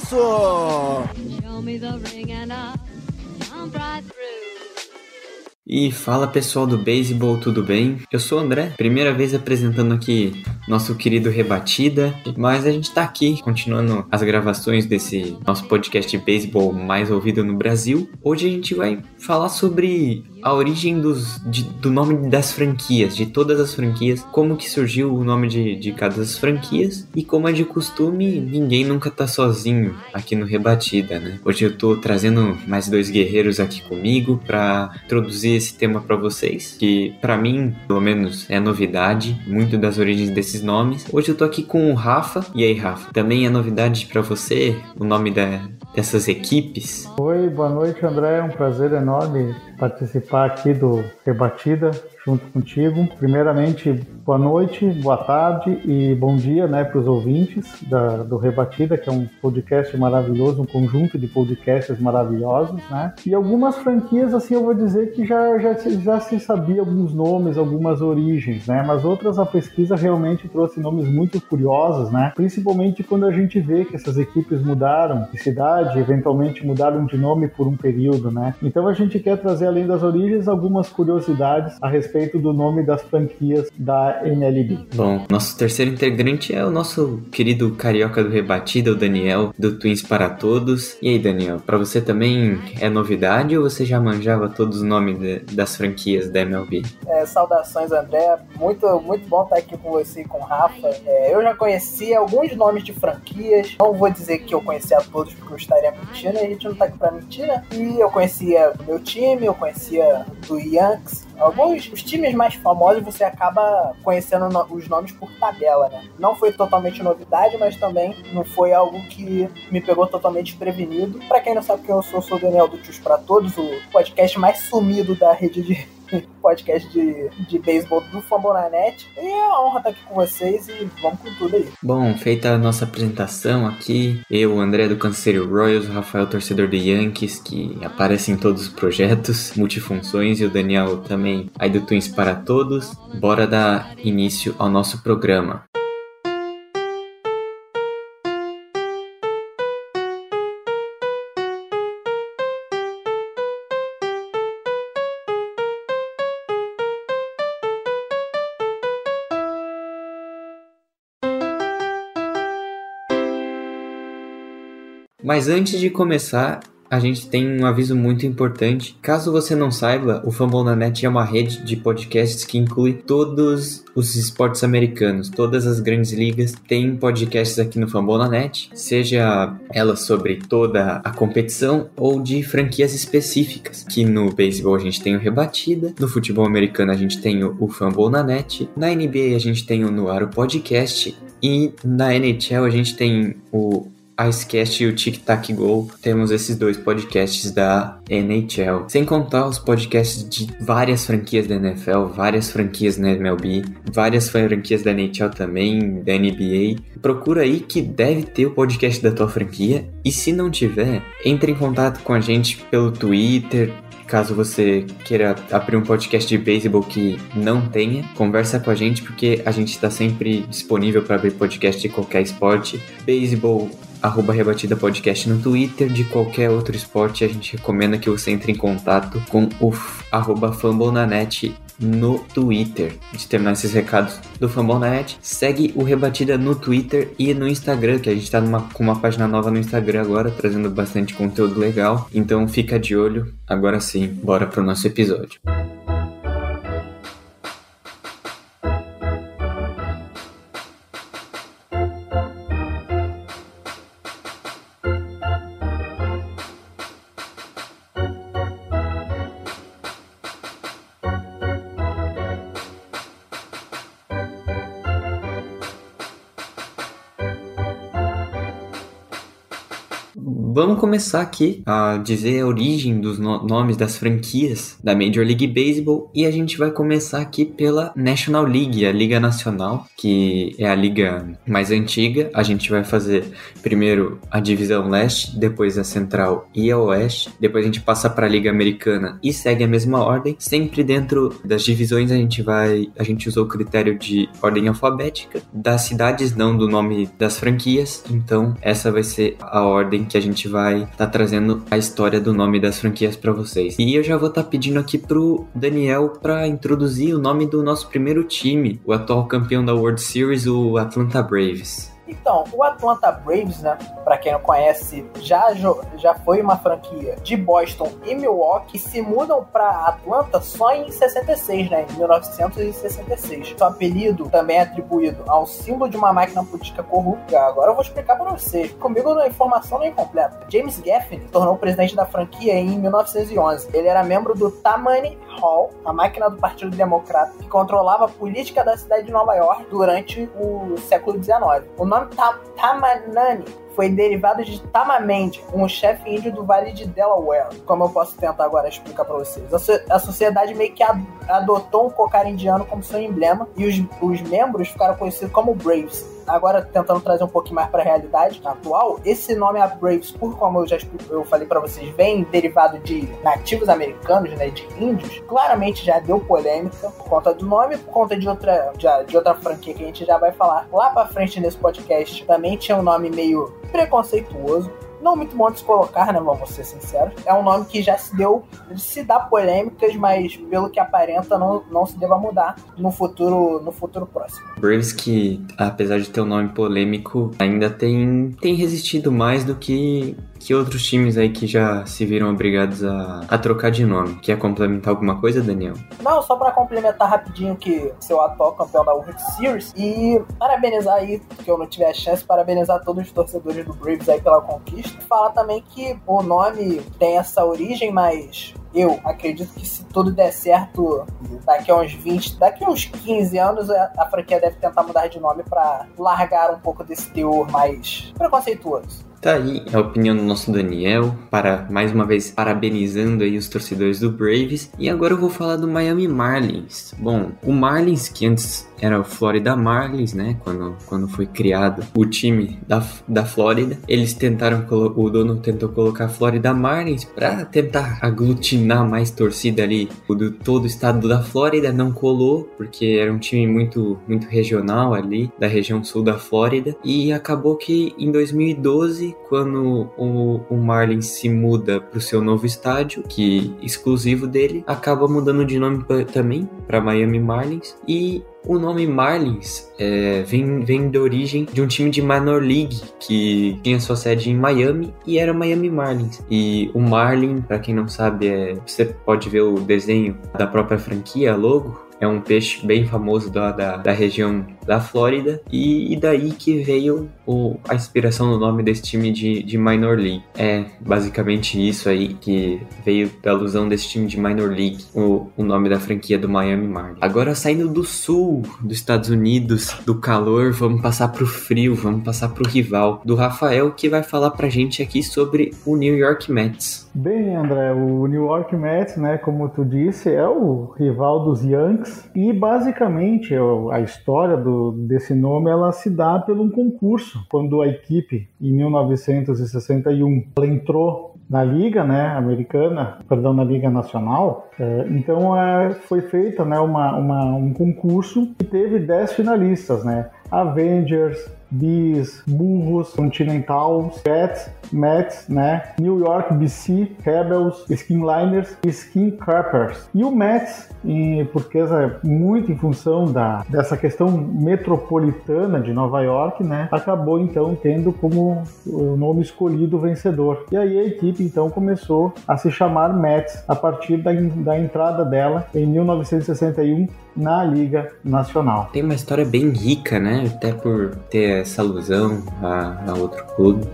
through. E fala pessoal do beisebol, tudo bem? Eu sou o André, primeira vez apresentando aqui nosso querido Rebatida, mas a gente tá aqui continuando as gravações desse nosso podcast de beisebol mais ouvido no Brasil. Hoje a gente vai falar sobre a origem dos, de- do nome das franquias, de todas as franquias, como que surgiu o nome de, de cada das franquias e como é de costume, ninguém nunca tá sozinho aqui no Rebatida, né? Hoje eu tô trazendo mais dois guerreiros aqui comigo pra introduzir esse tema pra vocês, que pra mim, pelo menos, é novidade, muito das origens desses nomes. Hoje eu tô aqui com o Rafa. E aí, Rafa? Também é novidade pra você o nome da- dessas equipes? Oi, boa noite, André. É um prazer enorme participar aqui do Rebatida junto contigo. Primeiramente, boa noite, boa tarde e bom dia né, para os ouvintes da- do Rebatida, que é um podcast maravilhoso, um conjunto de podcasts maravilhosos. Né? E algumas franquias, assim, eu vou dizer que já, já, já se sabia alguns nomes, algumas origens, né? mas outras a pesquisa realmente trouxe nomes muito curiosos, né? principalmente quando a gente vê que essas equipes mudaram de cidade, eventualmente mudaram de nome por um período, né? Então a gente quer trazer além das origens algumas curiosidades a respeito do nome das franquias da MLB. Bom, nosso terceiro integrante é o nosso querido carioca do Rebatida, o Daniel, do Twins para Todos. E aí, Daniel, pra você também é novidade ou você já manjava todos os nomes de- das franquias da MLB? É, saudações, André. Muito, muito bom estar aqui com você e com o Rafa. É, eu já conhecia alguns nomes de franquias. Não vou dizer que eu conhecia todos, porque eu estaria mentindo. A gente não tá aqui pra mentir, né? E eu conhecia do meu time, eu conhecia do Yankees. Alguns os times mais famosos você acaba conhecendo no- os nomes por tabela, né? Não foi totalmente novidade, mas também não foi algo que me pegou totalmente desprevenido. Pra quem não sabe quem eu sou, sou o Daniel do Tios Pra Todos, o podcast mais sumido da rede de podcast de, de beisebol do Fambonanet. E é uma honra estar aqui com vocês e vamos com tudo aí. Bom, feita a nossa apresentação aqui, eu, André do Canceiro Royals, o Rafael, torcedor do Yankees, que aparece em todos os projetos, multifunções, e o Daniel também aí do Twins para Todos. Bora dar início ao nosso programa. Mas antes de começar, a gente tem um aviso muito importante. Caso você não saiba, o Fambonanet é uma rede de podcasts que inclui todos os esportes americanos, todas as grandes ligas têm podcasts aqui no Fambonanet, seja ela sobre toda a competição ou de franquias específicas. Que no beisebol a gente tem o Rebatida, no futebol americano a gente tem o, o Fambonanet, na NBA a gente tem o Noaro Podcast e na NHL a gente tem o Icecast e o Tic Tac Go, temos esses dois podcasts da NHL. Sem contar os podcasts de várias franquias da NFL, várias franquias na MLB, várias franquias da NHL também, da NBA. Procura aí que deve ter o podcast da tua franquia. E se não tiver, entre em contato com a gente pelo Twitter, Caso você queira abrir um podcast de beisebol que não tenha, conversa com a gente porque a gente está sempre disponível para abrir podcast de qualquer esporte. Beisebol, arroba rebatida podcast no Twitter, de qualquer outro esporte, a gente recomenda que você entre em contato com o arroba fambonanet no Twitter. De terminar esses recados do Fambonanet, segue o Rebatida no Twitter e no Instagram, que a gente tá numa, com uma página nova no Instagram agora, trazendo bastante conteúdo legal. Então fica de olho. Agora sim, bora pro nosso episódio. Começar aqui a dizer a origem dos no nomes das franquias da Major League Baseball e a gente vai começar aqui pela National League, a Liga Nacional, que é a liga mais antiga. A gente vai fazer primeiro a divisão leste, depois a central e a oeste. Depois a gente passa para a Liga Americana e segue a mesma ordem. Sempre dentro das divisões a gente vai, a gente usou o critério de ordem alfabética, das cidades não do nome das franquias. Então essa vai ser a ordem que a gente vai tá trazendo a história do nome das franquias para vocês. E eu já vou estar tá pedindo aqui pro Daniel para introduzir o nome do nosso primeiro time, o atual campeão da World Series, o Atlanta Braves. Então, o Atlanta Braves, né, para quem não conhece, já, já foi uma franquia de Boston e Milwaukee, se mudam para Atlanta só em 66, né, em 1966. Seu apelido também é atribuído ao símbolo de uma máquina política corrupta. Agora eu vou explicar para vocês. Comigo a informação não é incompleta. James Gaffney tornou presidente da franquia em 1911. Ele era membro do Tammany Hall, a máquina do Partido Democrata, que controlava a política da cidade de Nova York durante o século XIX. O nome Tamanani foi derivado de Tamamende, um chefe índio do Vale de Delaware. Como eu posso tentar agora explicar para vocês. A, so a, sociedade meio que adotou um cocar indiano como seu emblema e os, os membros ficaram conhecidos como Braves agora tentando trazer um pouquinho mais para a realidade atual, esse nome a Braves, por como eu já eu falei para vocês, vem derivado de nativos americanos, né, de índios, claramente já deu polêmica por conta do nome, por conta de outra de, de outra franquia que a gente já vai falar lá para frente nesse podcast. Também tinha um nome meio preconceituoso não muito bom de se colocar, né? Vamos ser sinceros. É um nome que já se deu, se dá polêmicas, mas pelo que aparenta, não, não se deva mudar no futuro, no futuro próximo. Braves que, apesar de ter um nome polêmico, ainda tem, tem resistido mais do que que outros times aí que já se viram obrigados a, a trocar de nome? Quer complementar alguma coisa, Daniel? Não, só para complementar rapidinho que seu atual campeão da World Series e parabenizar aí, que eu não tive a chance, parabenizar todos os torcedores do Braves aí pela conquista. Falar também que o nome tem essa origem, mas eu acredito que se tudo der certo, daqui a uns 20, daqui a uns 15 anos, a franquia deve tentar mudar de nome para largar um pouco desse teor mais preconceituoso. Tá aí a opinião do nosso Daniel, para mais uma vez parabenizando aí os torcedores do Braves. E agora eu vou falar do Miami Marlins. Bom, o Marlins que antes era o Florida Marlins, né? Quando, quando foi criado o time da, da Flórida, eles tentaram, o dono tentou colocar Florida Marlins para tentar aglutinar mais torcida ali. Do todo o estado da Flórida, não colou porque era um time muito muito regional ali da região sul da Flórida. E acabou que em 2012, quando o, o Marlins se muda para o seu novo estádio, que exclusivo dele, acaba mudando de nome pra, também para Miami Marlins. E o nome Marlins é, vem, vem da origem de um time de minor league que tinha sua sede em Miami e era Miami Marlins. E o Marlin, para quem não sabe, é, você pode ver o desenho da própria franquia, logo, é um peixe bem famoso da, da, da região da Flórida e, e, daí que veio o, a inspiração do nome desse time de, de Minor League. É basicamente isso aí que veio da alusão desse time de Minor League, o, o nome da franquia do Miami Marlins. Agora saindo do sul dos Estados Unidos, do calor, vamos passar pro frio, vamos passar pro rival do Rafael que vai falar pra gente aqui sobre o New York Mets. Bem, André, o New York Mets, né, como tu disse, é o rival dos Yankees e basicamente a história do desse nome ela se dá por um concurso. Quando a equipe, em 1961, ela entrou na liga, né, americana, perdão, na liga nacional. É, então é, foi feita, né, uma, uma, um concurso que teve 10 finalistas, né, Avengers, Bees, Burros, Continental, Cats, Mets, né? New York BC, Rebels, Skinliners e Skin Crappers. E o Mets, porque é muito em função da, dessa questão metropolitana de Nova York, né? Acabou então tendo como o nome escolhido vencedor. E aí a equipe então começou a se chamar Mets a partir da, da entrada dela em 1961 na Liga Nacional. Tem uma história bem rica, né? Até por ter essa alusão a, a outro clube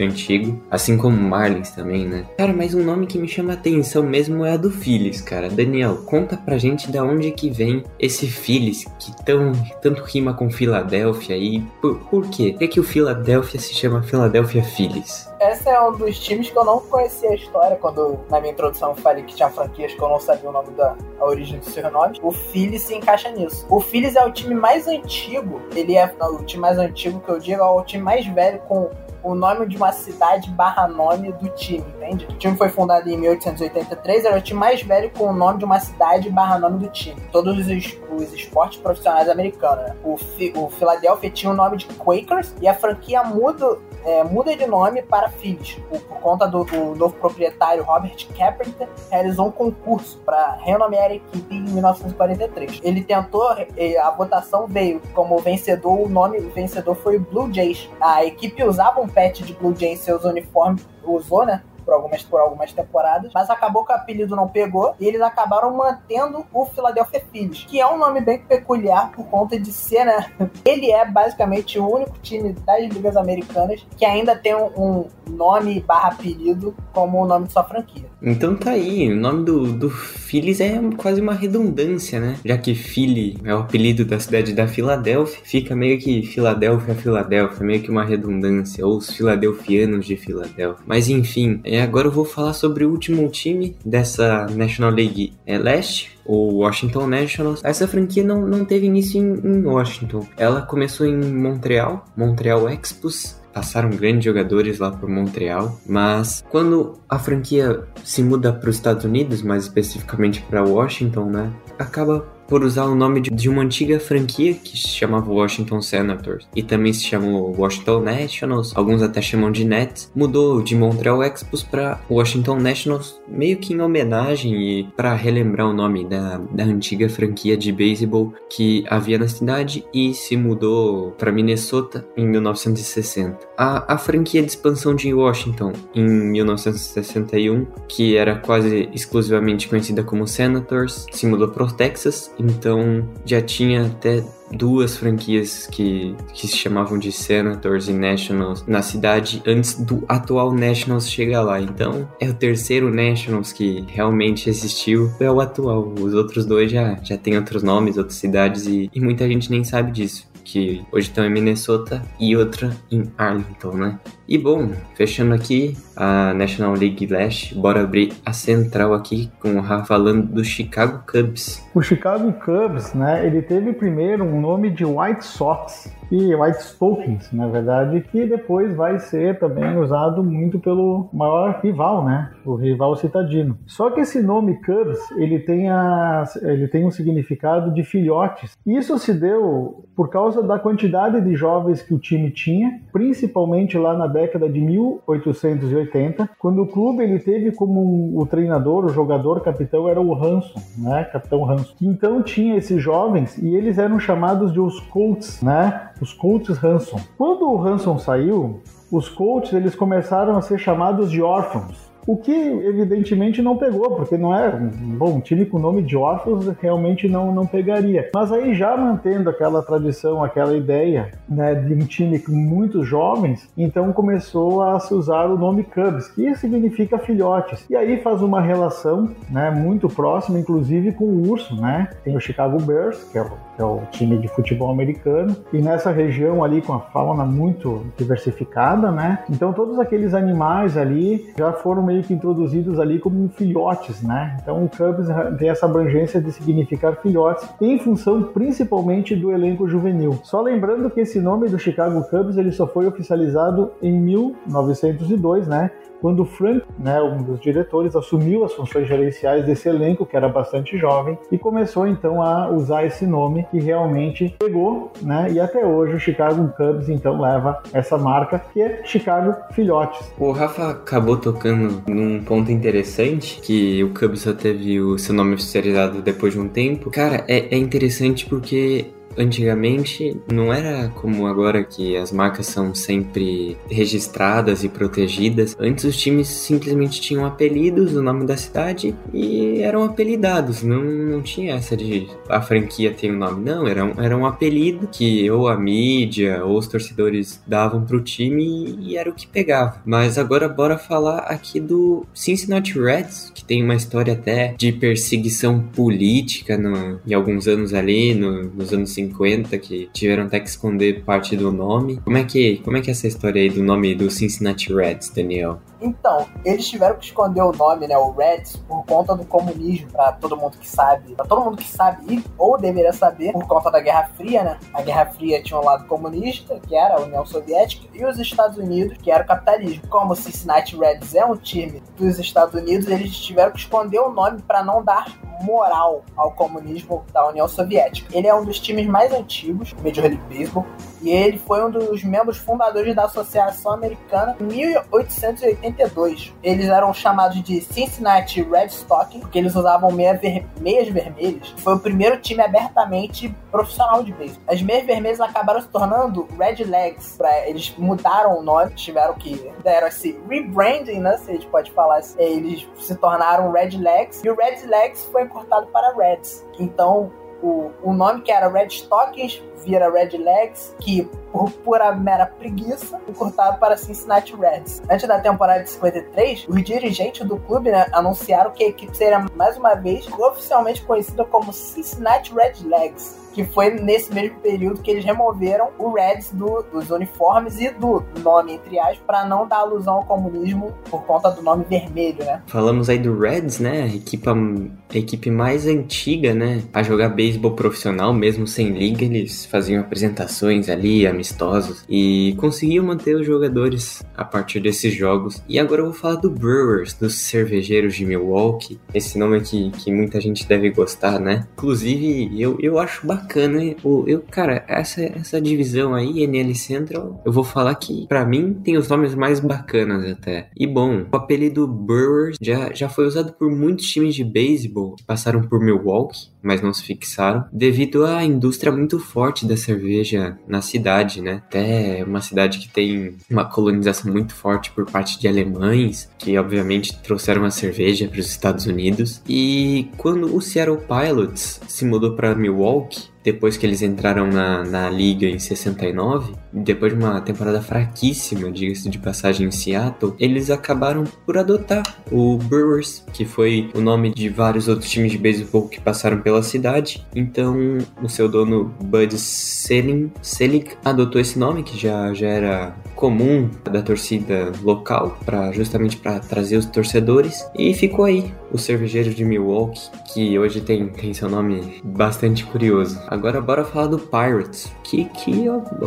antigo, assim como Marlins também, né? Cara, mas um nome que me chama a atenção mesmo é a do Phillies, cara. Daniel, conta pra gente da onde que vem esse Phillies que tão, tanto rima com Filadélfia e por, por quê? Por que, que o Philadelphia se chama Philadelphia Phillies? Esse é um dos times que eu não conhecia a história quando na minha introdução eu falei que tinha franquias que eu não sabia o nome da origem dos seus nomes. O Phillies se encaixa nisso. O Phillies é o time mais antigo, ele é o time mais antigo que eu digo, é o time mais velho com o nome de uma cidade barra nome do time, entende? O time foi fundado em 1883, era o time mais velho com o nome de uma cidade barra nome do time. Todos os, os esportes profissionais americanos. Né? O, o Philadelphia tinha o nome de Quakers e a franquia muda, é, muda de nome para Phillies. Por, por conta do, do, novo proprietário Robert Carpenter, realizou um concurso para renomear a equipe em 1943. Ele tentou, a votação veio como vencedor, o nome vencedor foi Blue Jays. A equipe usava um patch de Blue Jay seus uniformes, usou, né? por algumas, por algumas temporadas, mas acabou que o apelido não pegou e eles acabaram mantendo o Philadelphia Phillies, que é um nome bem peculiar por conta de ser, né? Ele é basicamente o único time das ligas americanas que ainda tem um, nome barra apelido como o nome de sua franquia. Então tá aí, o nome do, do Phillies é quase uma redundância, né? Já que Philly é o apelido da cidade da Filadélfia, fica meio que Filadélfia, Filadélfia, meio que uma redundância, ou os filadelfianos de Filadélfia. Mas enfim, é, agora eu vou falar sobre o último time dessa National League é, Leste, o Washington Nationals. Essa franquia não, não teve início em, em Washington. Ela começou em Montreal, Montreal Expos, passaram grandes jogadores lá por Montreal, mas quando a franquia se muda para os Estados Unidos, mais especificamente para Washington, né, acaba por usar o nome de uma antiga franquia que se chamava Washington Senators. E também se chamou Washington Nationals, alguns até chamam de Nets, mudou de Montreal Expos para Washington Nationals, meio que em homenagem e para relembrar o nome da, da antiga franquia de beisebol que havia na cidade e se mudou para Minnesota em 1960. A, a franquia de expansão de Washington em 1961, que era quase exclusivamente conhecida como Senators, se mudou para o Texas então já tinha até duas franquias que, que se chamavam de Senators e Nationals na cidade antes do atual Nationals chegar lá. Então é o terceiro Nationals que realmente existiu, é o atual. Os outros dois já, já têm outros nomes, outras cidades e, e muita gente nem sabe disso que hoje estão em Minnesota e outra em Arlington, né? E bom, fechando aqui a National League Leste, bora abrir a central aqui com o Rafa falando do Chicago Cubs. O Chicago Cubs, né, ele teve primeiro um nome de White Sox e White Stockings, na verdade, que depois vai ser também usado muito pelo maior rival, né, o rival citadino. Só que esse nome Cubs, ele tem, a, ele tem um significado de filhotes. Isso se deu por causa da quantidade de jovens que o time tinha, principalmente lá na década de 1880, quando o clube ele teve como um, o treinador, o jogador, capitão era o Hanson, né? Capitão Hanson. Então tinha esses jovens e eles eram chamados de os Colts, né? Os Colts Hanson. Quando o Hanson saiu, os Colts eles começaram a ser chamados de órfãos. O que evidentemente não pegou, porque não é bom, um time com nome de órfãos realmente não, não pegaria. Mas aí já mantendo aquela tradição, aquela ideia né, de um time com muitos jovens, então começou a se usar o nome Cubs, que significa filhotes. E aí faz uma relação né, muito próxima, inclusive com o urso, né? Tem o Chicago Bears, que é o, que é o time de futebol americano, e nessa região ali com a fauna muito diversificada, né? Então todos aqueles animais ali já foram meio meio que introduzidos ali como filhotes, né? Então o Cubs tem essa abrangência de significar filhotes em função principalmente do elenco juvenil. Só lembrando que esse nome do Chicago Cubs ele só foi oficializado em 1902, né? Quando Frank, né, um dos diretores, assumiu as funções gerenciais desse elenco, que era bastante jovem, e começou então a usar esse nome que realmente pegou, né, e até hoje o Chicago Cubs então leva essa marca, que é Chicago Filhotes. O Rafa acabou tocando num ponto interessante, que o Cubs só teve o seu nome oficializado depois de um tempo. Cara, é, é interessante porque antigamente não era como agora que as marcas são sempre registradas e protegidas. Antes os times simplesmente tinham apelidos, o nome da cidade e eram apelidados. Não, não tinha essa de a franquia tem um nome. Não, era um, era um apelido que ou a mídia ou os torcedores davam pro time e, era o que pegava. Mas agora bora falar aqui do Cincinnati Reds, que tem uma história até de perseguição política no, em alguns anos ali, no, nos anos 50 50, que tiveram até que esconder parte do nome. Como é que, como é, que é essa história aí do nome do Cincinnati Reds, Daniel? Então, eles tiveram que esconder o nome, né, o Reds, por conta do comunismo, para todo mundo que sabe, para todo mundo que sabe ou deveria saber, por conta da Guerra Fria, né? A Guerra Fria tinha um lado comunista, que era a União Soviética, e os Estados Unidos, que era o capitalismo. Como o Cincinnati Reds é um time dos Estados Unidos, eles tiveram que esconder o nome para não dar moral ao comunismo da União Soviética. Ele é um dos times mais antigos do Major League Baseball e ele foi um dos membros fundadores da Associação Americana em 1882. Eles eram chamados de Cincinnati Red Stocking, porque eles usavam meia ver meias vermelhas. Foi o primeiro time abertamente profissional de beisebol. As meias vermelhas acabaram se tornando Red Legs. Pra, eles mudaram o nome, tiveram que deram esse rebranding, né? Se a gente pode falar assim. Eles se tornaram Red Legs e o Red Legs foi encurtado para Reds. Então, o, o nome que era Red Stockings vira Red Legs, que por pura mera preguiça, encurtado para Cincinnati Reds. Antes da temporada de 53, os dirigentes do clube né, anunciaram que a equipe seria mais uma vez oficialmente conhecida como Cincinnati Red Legs que foi nesse mesmo período que eles removeram o Reds do, dos uniformes e do nome, entre aspas, para não dar alusão ao comunismo por conta do nome vermelho, né? Falamos aí do Reds, né? A equipe, a equipe mais antiga, né? A jogar beisebol profissional, mesmo sem liga, eles faziam apresentações ali, amistosos, e conseguiam manter os jogadores a partir desses jogos. E agora eu vou falar do Brewers, dos cervejeiros de Milwaukee, esse nome que, que muita gente deve gostar, né? Inclusive, eu, eu acho bacana. Eu, eu, cara, essa, essa divisão aí, NL Central, eu vou falar que para mim tem os nomes mais bacanas até. E bom, o apelido Brewers já, já foi usado por muitos times de beisebol que passaram por Milwaukee, mas não se fixaram, devido à indústria muito forte da cerveja na cidade, né? Até uma cidade que tem uma colonização muito forte por parte de alemães, que obviamente trouxeram a cerveja para os Estados Unidos. E quando o Seattle Pilots se mudou para Milwaukee, depois que eles entraram na, na liga em 69, depois de uma temporada fraquíssima, diga-se de passagem, em Seattle, eles acabaram por adotar o Brewers, que foi o nome de vários outros times de beisebol que passaram pela cidade. Então, o seu dono, Bud Selig, Selig adotou esse nome, que já, já era comum da torcida local, para justamente para trazer os torcedores, e ficou aí o cervejeiro de Milwaukee, que hoje tem, tem seu nome bastante curioso. Agora bora falar do Pirates, que, que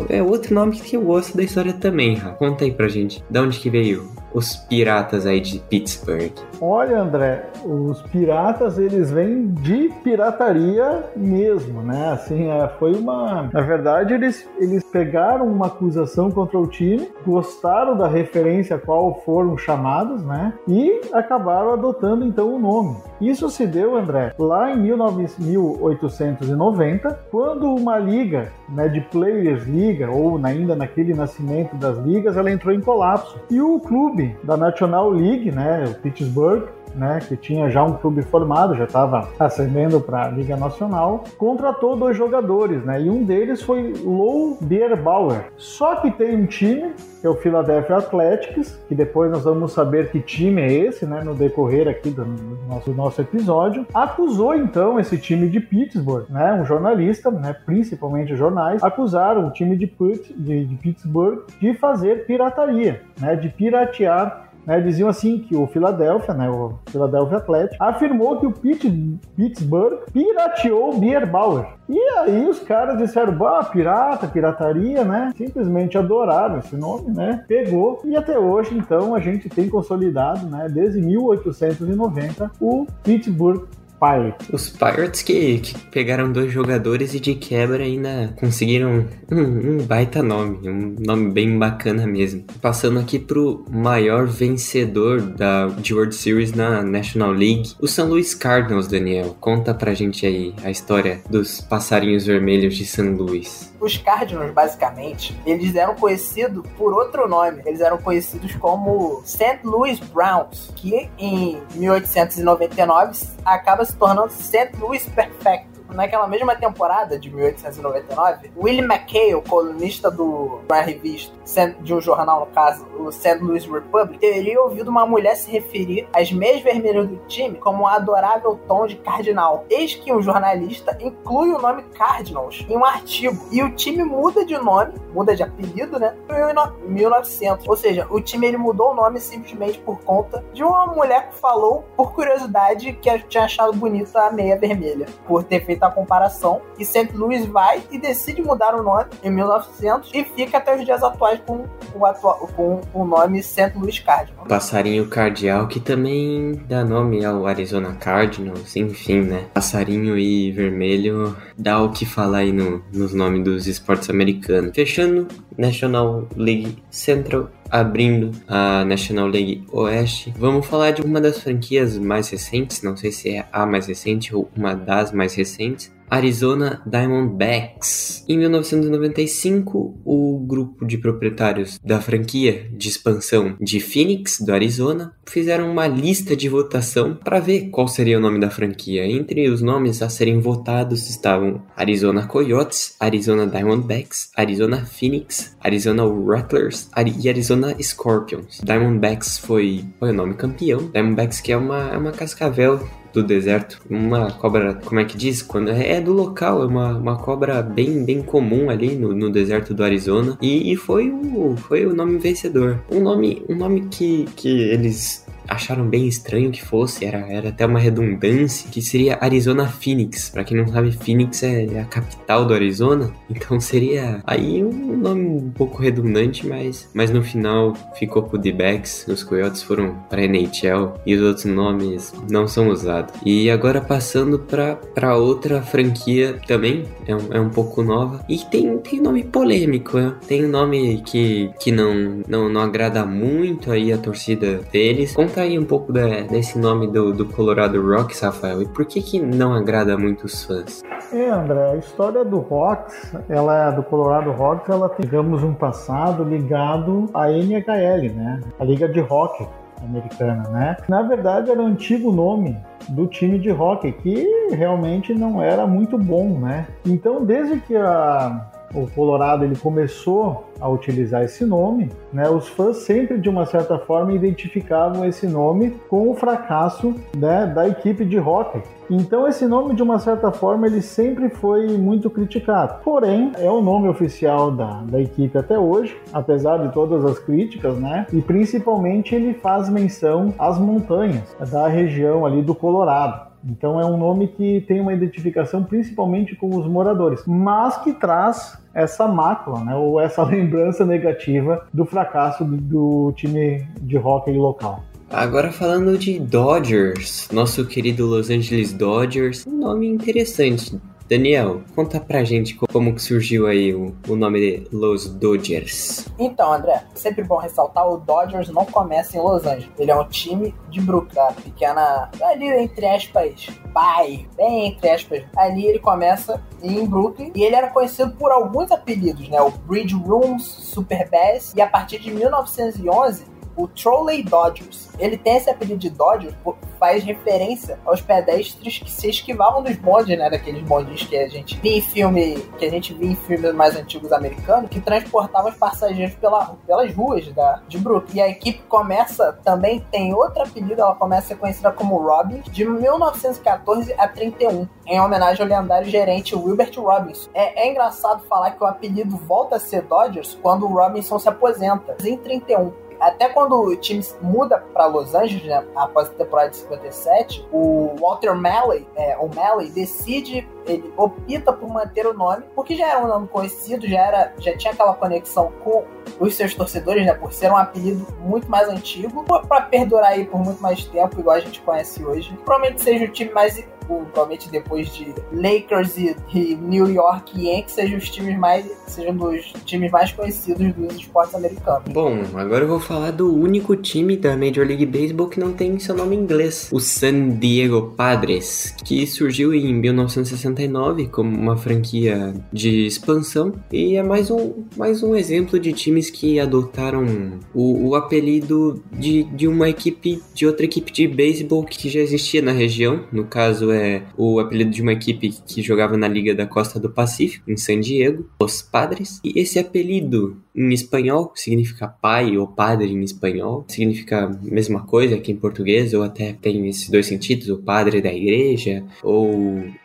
é outro nome que eu gosto da história também, Ra. Conta aí pra gente, de onde que veio os piratas aí de Pittsburgh? Olha, André, os piratas eles vêm de pirataria mesmo, né? Assim, é, foi uma. Na verdade, eles, eles pegaram uma acusação contra o time, gostaram da referência a qual foram chamados, né? E acabaram adotando então o nome. Isso se deu, André, lá em 1890, quando uma liga né, de Players Liga, ou ainda naquele nascimento das ligas, ela entrou em colapso. E o clube da National League, né, o Pittsburgh, né, que tinha já um clube formado, já estava ascendendo para a Liga Nacional, contratou dois jogadores, né, e um deles foi Lou Bierbauer. Só que tem um time, que é o Philadelphia Athletics, que depois nós vamos saber que time é esse, né, no decorrer aqui do nosso, nosso episódio, acusou então esse time de Pittsburgh, né, um jornalista, né, principalmente jornais, acusaram o time de, de, de Pittsburgh de fazer pirataria, né, de piratear né, diziam assim que o Philadelphia, né, o Philadelphia Athletic, afirmou que o Pittsburgh pirateou o Bierbauer. E aí os caras disseram, bah, pirata, pirataria, né? Simplesmente adoraram esse nome, né? Pegou e até hoje, então, a gente tem consolidado, né, desde 1890, o Pittsburgh Pirates. Os Pirates que, que, pegaram dois jogadores e de quebra ainda conseguiram um, um, baita nome, um nome bem bacana mesmo. Passando aqui pro maior vencedor da de World Series na National League, o St. Louis Cardinals, Daniel. Conta pra gente aí a história dos passarinhos vermelhos de St. Louis. Os Cardinals, basicamente, eles eram conhecidos por outro nome. Eles eram conhecidos como St. Louis Browns, que em 1899 acaba se tornando St. Louis Perfecto naquela mesma temporada de 1899, Willie McHale, colunista do uma revista de um jornal, no caso, o St. Louis Republic, teria ouvido uma mulher se referir às meias vermelhas do time como um adorável tom de cardinal. Eis que um jornalista inclui o nome Cardinals em um artigo e o time muda de nome, muda de apelido, né? Em 1900. Ou seja, o time ele mudou o nome simplesmente por conta de uma mulher que falou, por curiosidade, que tinha achado bonita a meia vermelha, por ter feito a comparação. E St. Louis vai e decide mudar o nome em 1900 e fica até os dias atuais com o, atua com o nome St. Louis Cardinals. Passarinho cardial que também dá nome ao Arizona Cardinals, enfim, né? Passarinho e vermelho dá o que falar aí no, nos nomes dos esportes americanos. Fechando, National League Central abrindo a National League Oeste. Vamos falar de uma das franquias mais recentes, não sei se é a mais recente ou uma das mais recentes, Arizona Diamondbacks. Em 1995, o grupo de proprietários da franquia de expansão de Phoenix, do Arizona, fizeram uma lista de votação para ver qual seria o nome da franquia. Entre os nomes a serem votados estavam Arizona Coyotes, Arizona Diamondbacks, Arizona Phoenix, Arizona Rattlers e Arizona Scorpions. Diamondbacks foi, foi o nome campeão. Diamondbacks que é uma, é uma cascavel do deserto. Uma cobra, como é que diz? Quando é, é do local, é uma, uma cobra bem, bem comum ali no, no deserto do Arizona. E, e foi, o, foi o nome vencedor. Um nome, um nome que, que eles acharam bem estranho que fosse, era, era até uma redundância, que seria Arizona Phoenix. Para quem não sabe, Phoenix é a capital do Arizona, então seria aí um nome um pouco redundante, mas, mas no final ficou pro D-Backs, os Coyotes foram para NHL e os outros nomes não são usados. E agora passando para outra franquia também, é um, é um pouco nova, e tem, tem nome polêmico, né? tem nome que, que não, não, não agrada muito aí a torcida deles. Conta Conta aí um pouco desse nome do, do Colorado Rocks, Rafael, e por que que não agrada muito os fãs? É, André, a história do Rocks, ela do Colorado Rocks, ela tem, digamos, um passado ligado à NHL, né? A Liga de Hockey americana, né? Na verdade, era o antigo nome do time de hockey, que realmente não era muito bom, né? Então, desde que a o Colorado ele começou a utilizar esse nome, né, os fãs sempre de uma certa forma identificavam esse nome com o fracasso né, da equipe de hockey. Então esse nome de uma certa forma ele sempre foi muito criticado. Porém é o nome oficial da, da equipe até hoje, apesar de todas as críticas, né? E principalmente ele faz menção às montanhas da região ali do Colorado. Então é um nome que tem uma identificação principalmente com os moradores, mas que traz essa mácula, né, ou essa lembrança negativa do fracasso do, do time de hockey local. Agora falando de Dodgers, nosso querido Los Angeles Dodgers, um nome interessante. Daniel, conta pra gente como que surgiu aí o, o nome de Los Dodgers. Então, André, sempre bom ressaltar, o Dodgers não começa em Los Angeles. Ele é um time de Brooklyn, pequena, ali entre aspas, bairro, bem entre aspas. Ali ele começa em Brooklyn e ele era conhecido por alguns apelidos, né? O Bridge Rooms, Super Bass e a partir de 1911 o Trolley Dodgers. Ele tem esse apelido de Dodgers, faz referência aos pedestres que se esquivavam dos bondes, né? Daqueles bondes que a gente via em filme, que a gente via em filmes mais antigos americanos, que transportavam os passageiros pela, pelas ruas da, de Brooklyn. E a equipe começa, também tem outro apelido, ela começa a ser conhecida como Robin, de 1914 a 31, em homenagem ao lendário gerente Wilbert Robinson. É, é engraçado falar que o apelido volta a ser Dodgers quando o Robinson se aposenta, em 31 até quando o time muda para Los Angeles, né, após a temporada de 57, o Walter Malley, é, o Malley decide, ele opta por manter o nome, porque já era um nome conhecido, já, era, já tinha aquela conexão com os seus torcedores, né, por ser um apelido muito mais antigo, para perdurar aí por muito mais tempo, igual a gente conhece hoje. Provavelmente seja o time mais provavelmente depois de Lakers e, e, New York Yankees, sejam os times mais sejam dos times mais conhecidos dos esportes americanos. Bom, agora eu vou falar do único time da Major League Baseball que não tem seu nome em inglês, o San Diego Padres, que surgiu em 1969 como uma franquia de expansão e é mais um, mais um exemplo de times que adotaram o, o apelido de, de uma equipe de outra equipe de beisebol que já existia na região, no caso é é o apelido de uma equipe que jogava na Liga da Costa do Pacífico, em San Diego, os Padres. E esse apelido em espanhol significa pai ou padre em espanhol, significa a mesma coisa que em português, ou até tem esses dois sentidos, o padre da igreja ou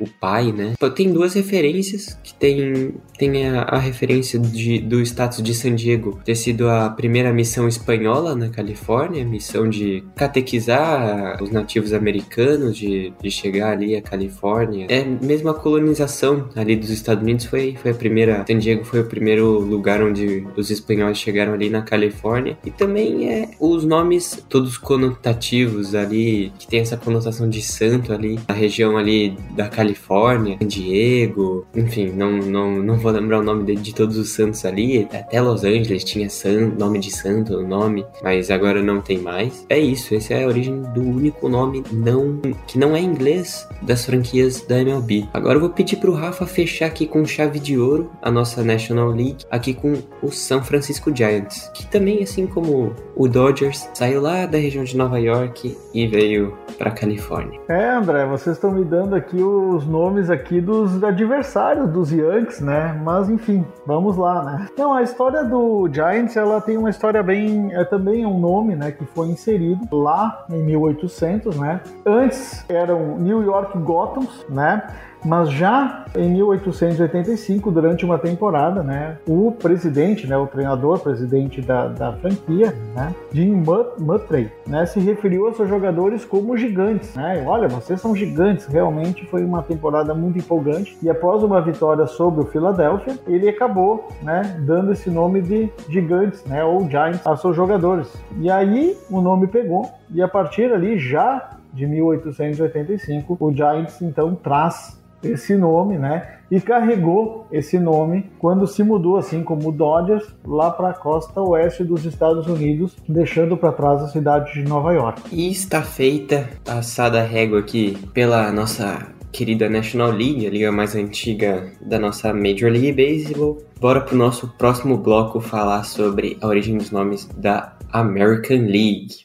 o pai, né? Tem duas referências que tem, tem a, a referência de, do status de San Diego ter sido a primeira missão espanhola na Califórnia, missão de catequizar os nativos americanos, de, de chegar ali à Califórnia. É mesmo a colonização ali dos Estados Unidos foi, foi a primeira, San Diego foi o primeiro lugar onde os espanhóis chegaram ali na Califórnia. E também é os nomes todos conotativos ali, que tem essa conotação de santo ali, na região ali da Califórnia, San Diego, enfim, não, não, não vou lembrar o nome de, de todos os santos ali, até Los Angeles tinha san, nome de santo no nome, mas agora não tem mais. É isso, essa é a origem do único nome não que não é inglês das franquias da MLB. Agora eu vou pedir pro Rafa fechar aqui com chave de ouro a nossa National League, aqui com o San Francisco Giants, que também, assim como o Dodgers, saiu lá da região de Nova York e veio para Califórnia. É, André, vocês estão me dando aqui os nomes aqui dos adversários dos Yankees, né? Mas enfim, vamos lá, né? Então, a história do Giants, ela tem uma história bem, é também um nome, né, que foi inserido lá em 1800, né? Antes eram New York Gothams, né? Mas já em 1885, durante uma temporada, né, o presidente, né, o treinador, presidente da, da franquia, né, Jim Muttley, né, se referiu aos seus jogadores como gigantes. Né? Olha, vocês são gigantes. Realmente foi uma temporada muito empolgante. E após uma vitória sobre o Philadelphia, ele acabou né, dando esse nome de gigantes, né, ou Giants, aos seus jogadores. E aí o nome pegou. E a partir ali, já de 1885, o Giants então traz esse nome, né? E carregou esse nome quando se mudou, assim como o Dodgers, lá para a costa oeste dos Estados Unidos, deixando para trás a cidade de Nova York. E está feita, a régua aqui pela nossa querida National League, a liga mais antiga da nossa Major League Baseball. Bora pro nosso próximo bloco falar sobre a origem dos nomes da American League.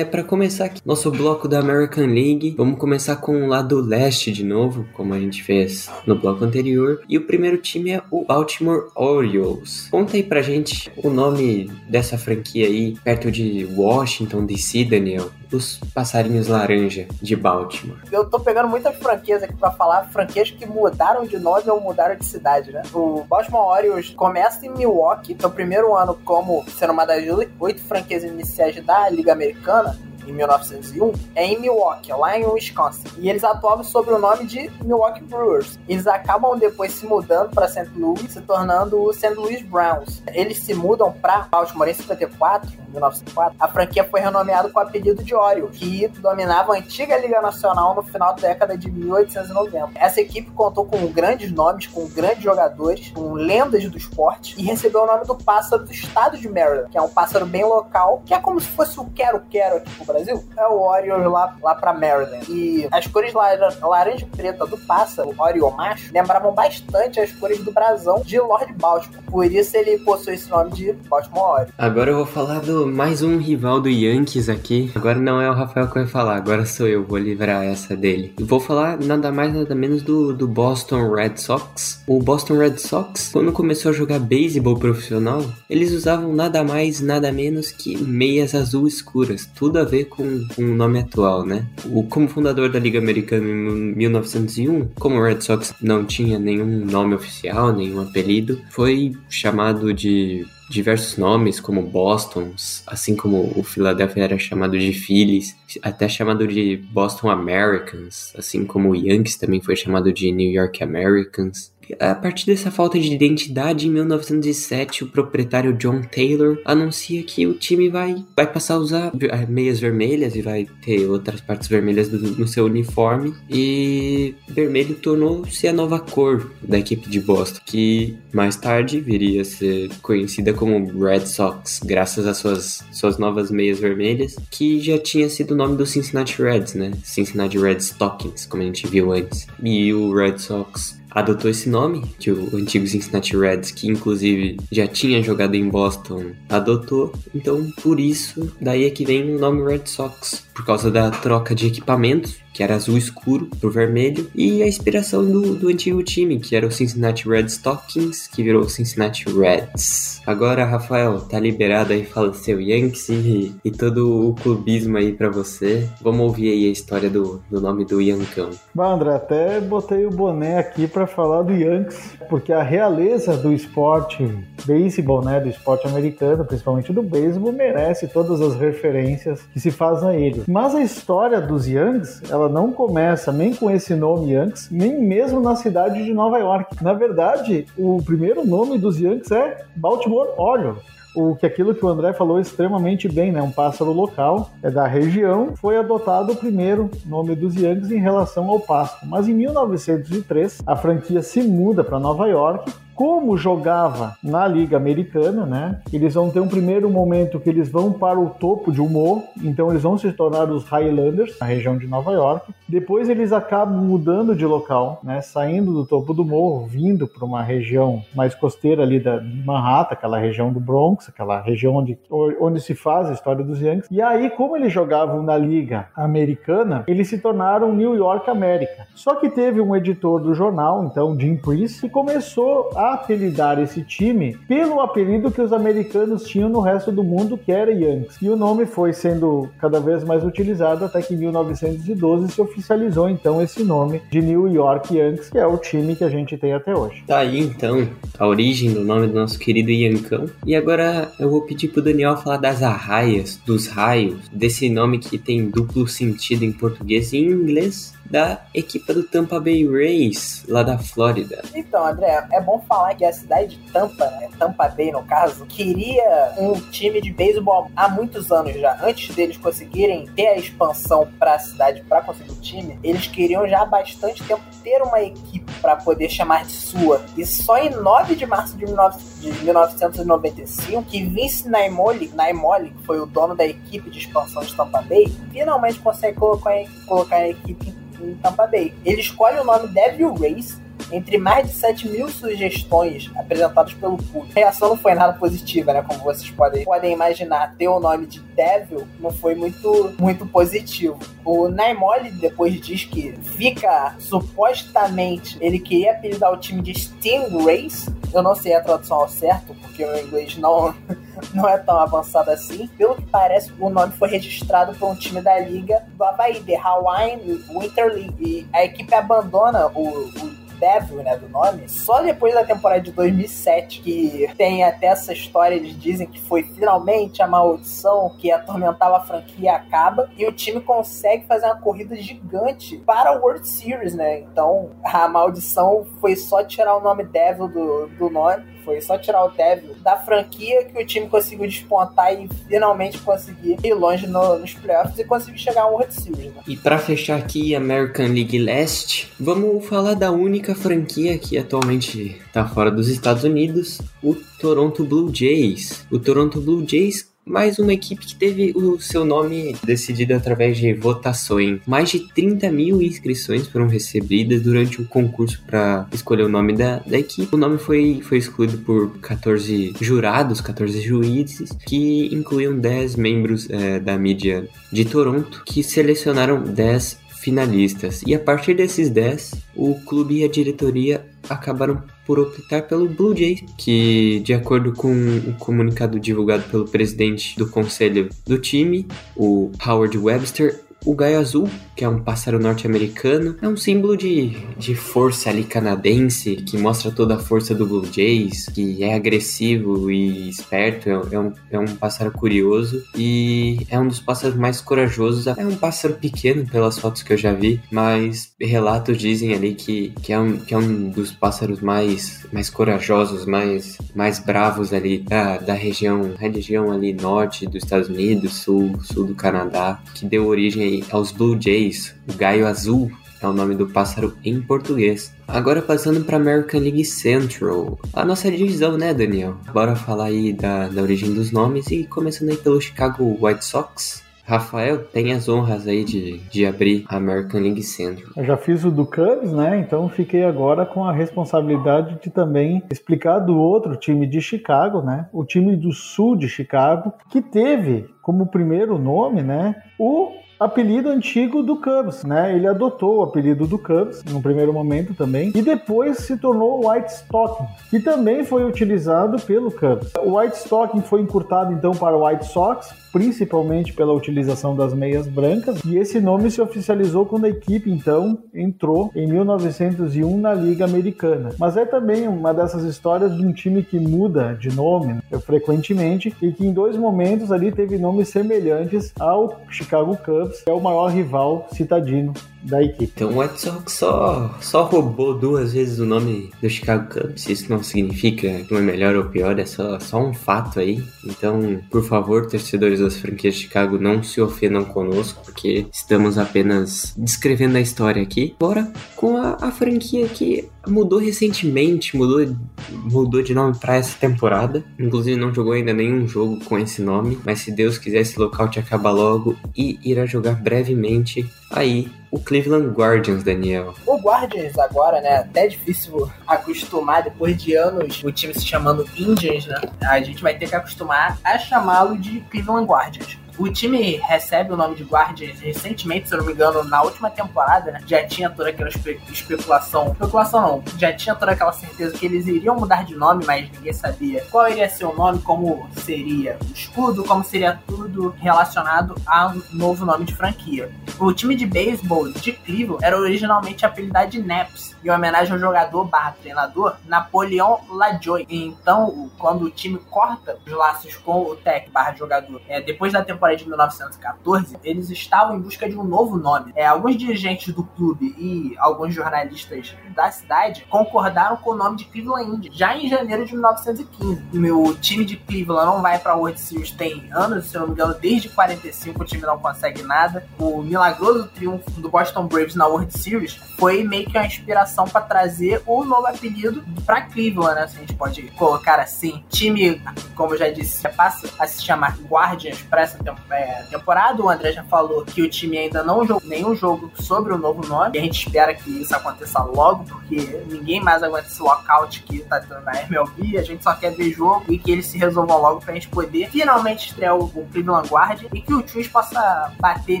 Começar aqui nosso bloco da American League. Vamos começar com o lado leste de novo, como a gente fez no bloco anterior. E o primeiro time é o Baltimore Orioles. Conta aí pra gente o nome dessa franquia aí, perto de Washington DC, Daniel os passarinhos laranja de Baltimore. Eu tô pegando muitas franquias aqui para falar, franquias que mudaram de nome ou mudaram de cidade, né? O Baltimore Orioles começa em Milwaukee, no primeiro ano como sendo uma das oito franquias iniciais da Liga Americana, em 1901, é em Milwaukee, lá em Wisconsin. E eles atuavam sob o nome de Milwaukee Brewers. Eles acabam depois se mudando para St. Louis, se tornando o St. Louis Browns. Eles se mudam para Baltimore em 54, 1904. A franquia foi renomeada com o apelido de Orioles, que dominava a antiga Liga Nacional no final da década de 1890. Essa equipe contou com grandes nomes, com grandes jogadores, com lendas do esporte e recebeu o nome do pássaro do estado de Maryland, que é um pássaro bem local, que é como se fosse o quero-quero aqui pro Brasil, é o Orioles lá, lá pra Maryland. E as cores laranja e preta do pássaro, Oriole macho, lembravam bastante as cores do brasão de Lord Baltimore. Por isso ele possui esse nome de Baltimore. Agora eu vou falar do mais um rival do Yankees aqui. Agora não é o Rafael que vai falar, agora sou eu, vou livrar essa dele. Vou falar nada mais nada menos do, do Boston Red Sox. O Boston Red Sox, quando começou a jogar beisebol profissional, eles usavam nada mais, nada menos que meias azul escuras. Tudo a ver com, com o nome atual, né? O, como fundador da Liga Americana em 1901, como o Red Sox não tinha nenhum nome oficial, nenhum apelido, foi chamado de diversos nomes, como Boston, assim como o Philadelphia era chamado de Phillies, até chamado de Boston Americans, assim como o Yankees também foi chamado de New York Americans. A partir dessa falta de identidade, em 1907, o proprietário John Taylor anuncia que o time vai, vai passar a usar meias vermelhas e vai ter outras partes vermelhas do, no seu uniforme. E vermelho tornou-se a nova cor da equipe de Boston, que mais tarde viria a ser conhecida como Red Sox, graças às suas, suas novas meias vermelhas, que já tinha sido o nome do Cincinnati Reds, né? Cincinnati Red Stockings, como a gente viu antes. E o Red Sox adotou esse nome, que o antigo Cincinnati Reds, que inclusive já tinha jogado em Boston, adotou. Então, por isso, daí é que vem o nome Red Sox, por causa da troca de equipamentos que era azul escuro pro vermelho, e a inspiração do, do antigo time, que era o Cincinnati Red Stockings, que virou o Cincinnati Reds. Agora, Rafael, tá liberado aí, fala seu Yankees e, e todo o clubismo aí para você. Vamos ouvir aí a história do, do nome do Yankão. Bom, André, até botei o boné aqui para falar do Yankees, porque a realeza do esporte beisebol, né, do esporte americano, principalmente do beisebol, merece todas as referências que se fazem a ele. Mas a história dos Yankees, ela não começa nem com esse nome Yankees, nem mesmo na cidade de Nova York. Na verdade, o primeiro nome dos Yankees é Baltimore Orioles o que aquilo que o André falou extremamente bem, né? Um pássaro local, é da região, foi adotado o primeiro nome dos Yankees em relação ao pasto. Mas em 1903, a franquia se muda para Nova York como jogava na Liga Americana, né? Eles vão ter um primeiro momento que eles vão para o topo de um morro, então eles vão se tornar os Highlanders, na região de Nova York. Depois eles acabam mudando de local, né? Saindo do topo do morro, vindo para uma região mais costeira ali da Manhattan, aquela região do Bronx, aquela região onde, onde se faz a história dos Yankees. E aí, como eles jogavam na Liga Americana, eles se tornaram New York América. Só que teve um editor do jornal, então Jim Priest, que começou a apelidar esse time pelo apelido que os americanos tinham no resto do mundo, que era Yankees. E o nome foi sendo cada vez mais utilizado até que em 1912 se oficializou então esse nome de New York Yankees, que é o time que a gente tem até hoje. Tá aí então a origem do nome do nosso querido Yankão. E agora eu vou pedir pro Daniel falar das arraias, dos raios, desse nome que tem duplo sentido em português e em inglês da equipe do Tampa Bay Rays, lá da Flórida. Então, André, é bom falar que a cidade de Tampa, né, Tampa Bay no caso, queria um time de beisebol há muitos anos já. Antes deles conseguirem ter a expansão para a cidade, para conseguir o time, eles queriam já há bastante tempo ter uma equipe para poder chamar de sua. E só em 9 de março de, 19, de 1995 que Vince Naimoli, Naimoli, que foi o dono da equipe de expansão de Tampa Bay, finalmente consegue colocar, colocar a equipe em Tampa Bay. Ele escolhe o nome Devil Race entre mais de 7 mil sugestões apresentadas pelo público. A reação não foi nada positiva, né? Como vocês podem, podem imaginar, ter o nome de Devil não foi muito, muito positivo. O Naimoli depois diz que fica, supostamente, ele queria apelidar o time de Stingrays. Eu não sei a tradução ao certo, porque o inglês não, não é tão avançado assim. Pelo que parece, o nome foi registrado por um time da liga do Havaí, The Hawaiian Winter League. E a equipe abandona o, o Devil, né, do nome, só depois da temporada de 2007, que tem até essa história, eles dizem que foi finalmente a maldição que atormentava a franquia acaba, e o time consegue fazer uma corrida gigante para a World Series, né, então a maldição foi só tirar o nome Devil do, do nome, foi só tirar o Devil da franquia que o time conseguiu despontar e finalmente conseguir ir longe no, nos playoffs e conseguir chegar ao World Series. Né? E para fechar aqui American League Leste, vamos falar da única franquia que atualmente está fora dos Estados Unidos, o Toronto Blue Jays. O Toronto Blue Jays mais uma equipe que teve o seu nome decidido através de votações. Mais de 30 mil inscrições foram recebidas durante o concurso para escolher o nome da, da equipe. O nome foi, foi escolhido por 14 jurados, 14 juízes, que incluíam 10 membros é, da mídia de Toronto, que selecionaram 10 finalistas. E a partir desses 10, o clube e a diretoria acabaram por optar pelo Blue Jays, que, de acordo com o comunicado divulgado pelo presidente do conselho do time, o Howard Webster, o gaio azul, que é um pássaro norte-americano, é um símbolo de, de força ali canadense, que mostra toda a força do Blue Jays, que é agressivo e esperto, é, é, um, é um pássaro curioso e é um dos pássaros mais corajosos. É um pássaro pequeno pelas fotos que eu já vi, mas relatos dizem ali que, que, é, um, que é um dos pássaros mais, mais corajosos, mais, mais bravos ali da, da região, região ali norte dos Estados Unidos, sul, sul do Canadá, que deu origem aos Blue Jays, o gaio azul é o nome do pássaro em português. Agora passando para American League Central, a nossa divisão, né, Daniel? Bora falar aí da, da origem dos nomes e começando aí pelo Chicago White Sox. Rafael, tem as honras aí de, de abrir a American League Central. Eu já fiz o do Cubs, né? Então fiquei agora com a responsabilidade de também explicar do outro time de Chicago, né? O time do sul de Chicago, que teve como primeiro nome, né? O apelido antigo do Cubs, né? Ele adotou o apelido do Cubs no primeiro momento também e depois se tornou White Stocking, que também foi utilizado pelo Cubs. O White Stocking foi encurtado então para White Sox, principalmente pela utilização das meias brancas, e esse nome se oficializou quando a equipe então entrou em 1901 na Liga Americana. Mas é também uma dessas histórias de um time que muda de nome né, frequentemente e que em dois momentos ali teve nomes semelhantes ao Chicago Cubs, é o maior rival citadino da equipe. Então o White Sox só, só roubou duas vezes o nome do Chicago Cubs. Isso não significa que é melhor ou pior, é só, só um fato aí. Então, por favor, torcedores das franquias de Chicago, não se ofendam conosco, porque estamos apenas descrevendo a história aqui. Bora com a, a franquia que mudou recentemente, mudou, mudou de nome para essa temporada. Inclusive não jogou ainda nenhum jogo com esse nome, mas se Deus quiser esse local te acaba logo e irá jogar brevemente aí o Cleveland Guardians, Daniel. O Guardians agora, né, até difícil acostumar depois de anos o time se chamando Indians, né? A gente vai ter que acostumar a chamá-lo de Cleveland Guardians. O time recebe o nome de Guardians recentemente, se eu não me engano, na última temporada, né? Já tinha toda aquela espe especulação. Especulação não, já tinha toda aquela certeza que eles iriam mudar de nome, mas ninguém sabia qual iria ser o nome, como seria o escudo, como seria tudo relacionado a um novo nome de franquia. O time de beisebol de Cleveland era originalmente apelidado de Naps, em homenagem ao jogador barra treinador Napoleon Lajoie. Então, quando o time corta os laços com o Tech barra jogador, é, depois da temporada de 1914, eles estavam em busca de um novo nome. É, alguns dirigentes do clube e alguns jornalistas da cidade concordaram com o nome de Cleveland Indians já em janeiro de 1915. O time de Cleveland não vai para World Series tem anos, se não me engano, desde 45 o time não consegue nada. O milagroso triunfo do Boston Braves na World Series foi meio que uma inspiração para trazer o novo apelido para Cleveland, né? Se a gente pode colocar assim. Time, como já disse, passa a se chamar Guardians para essa é, temporada. O André já falou que o time ainda não jogou nenhum jogo sobre o novo nome. E a gente espera que isso aconteça logo, porque ninguém mais aguenta esse lockout que tá tendo na MLB. A gente só quer ver jogo e que eles se resolvam logo pra gente poder finalmente estrear o, o Cleveland Guard e que o Twins possa bater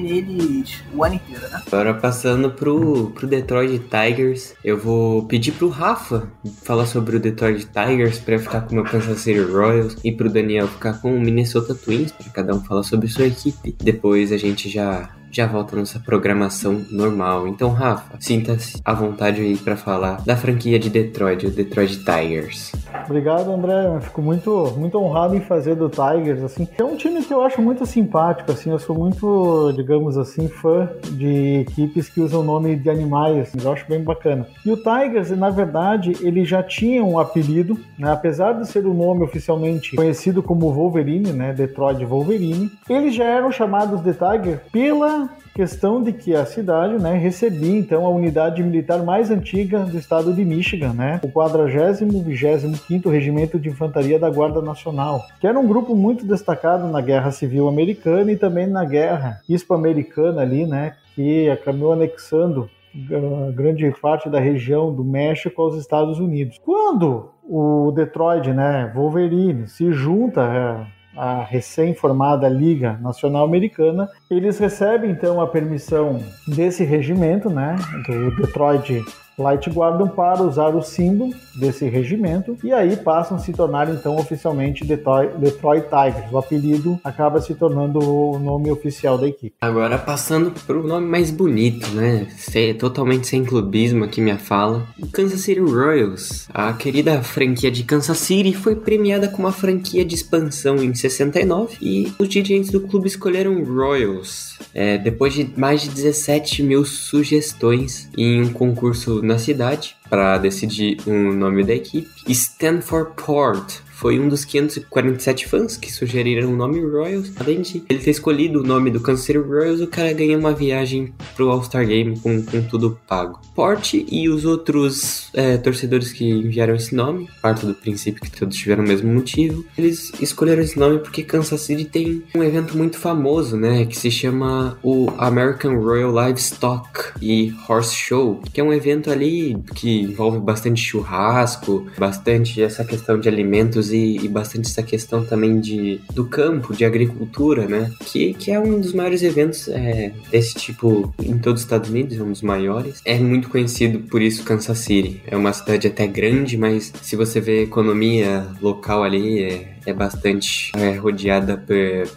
neles o ano inteiro, né? Agora passando pro, pro Detroit Tigers, eu vou pedir pro Rafa falar sobre o Detroit Tigers pra ficar com o meu Kansas City Royals e pro Daniel ficar com o Minnesota Twins, pra cada um falar sobre sua equipe. Depois a gente já já volta a nossa programação normal. Então, Rafa, sinta-se à vontade aí para falar da franquia de Detroit, o Detroit Tigers. Obrigado, André. Eu fico muito, muito honrado em fazer do Tigers. Assim, é um time que eu acho muito simpático. Assim, eu sou muito, digamos assim, fã de equipes que usam o nome de animais. Assim, eu acho bem bacana. E o Tigers, na verdade, ele já tinha um apelido, né? apesar de ser o um nome oficialmente conhecido como Wolverine, né? Detroit Wolverine. Eles já eram chamados de Tiger pela questão de que a cidade né, recebia então a unidade militar mais antiga do estado de Michigan, né, o 40-25 Regimento de Infantaria da Guarda Nacional, que era um grupo muito destacado na Guerra Civil Americana e também na Guerra Hispo-Americana ali, né, que acabou anexando ah, grande parte da região do México aos Estados Unidos. Quando o Detroit, né, Wolverine, se junta é, a recém-formada Liga Nacional Americana, eles recebem então a permissão desse regimento, né, do Detroit Light guardam para usar o símbolo desse regimento e aí passam a se tornar então oficialmente Detroit, Tigers. O apelido acaba se tornando o nome oficial da equipe. Agora passando para o nome mais bonito, né? Sem, totalmente sem clubismo aqui minha fala. O Kansas City Royals. A querida franquia de Kansas City foi premiada com uma franquia de expansão em 69 e os dirigentes do clube escolheram Royals. É, depois de mais de 17 mil sugestões em um concurso na cidade para decidir o um nome da equipe, Stanford Port foi um dos 547 fãs que sugeriram o nome Royals. Além de ele ter escolhido o nome do City Royals, o cara ganha uma viagem pro All-Star Game com, com tudo pago. Porte e os outros é, torcedores que enviaram esse nome, parte do princípio que todos tiveram o mesmo motivo, eles escolheram esse nome porque Kansas City tem um evento muito famoso, né, que se chama o American Royal Livestock e Horse Show, que é um evento ali que envolve bastante churrasco, bastante essa questão de alimentos e, bastante essa questão também de, do campo, de agricultura, né? Que, que é um dos maiores eventos é, desse tipo em todos os Estados Unidos, é um dos maiores. É muito conhecido por isso Kansas City. É uma cidade até grande, mas se você vê a economia local ali, é, é bastante é, rodeada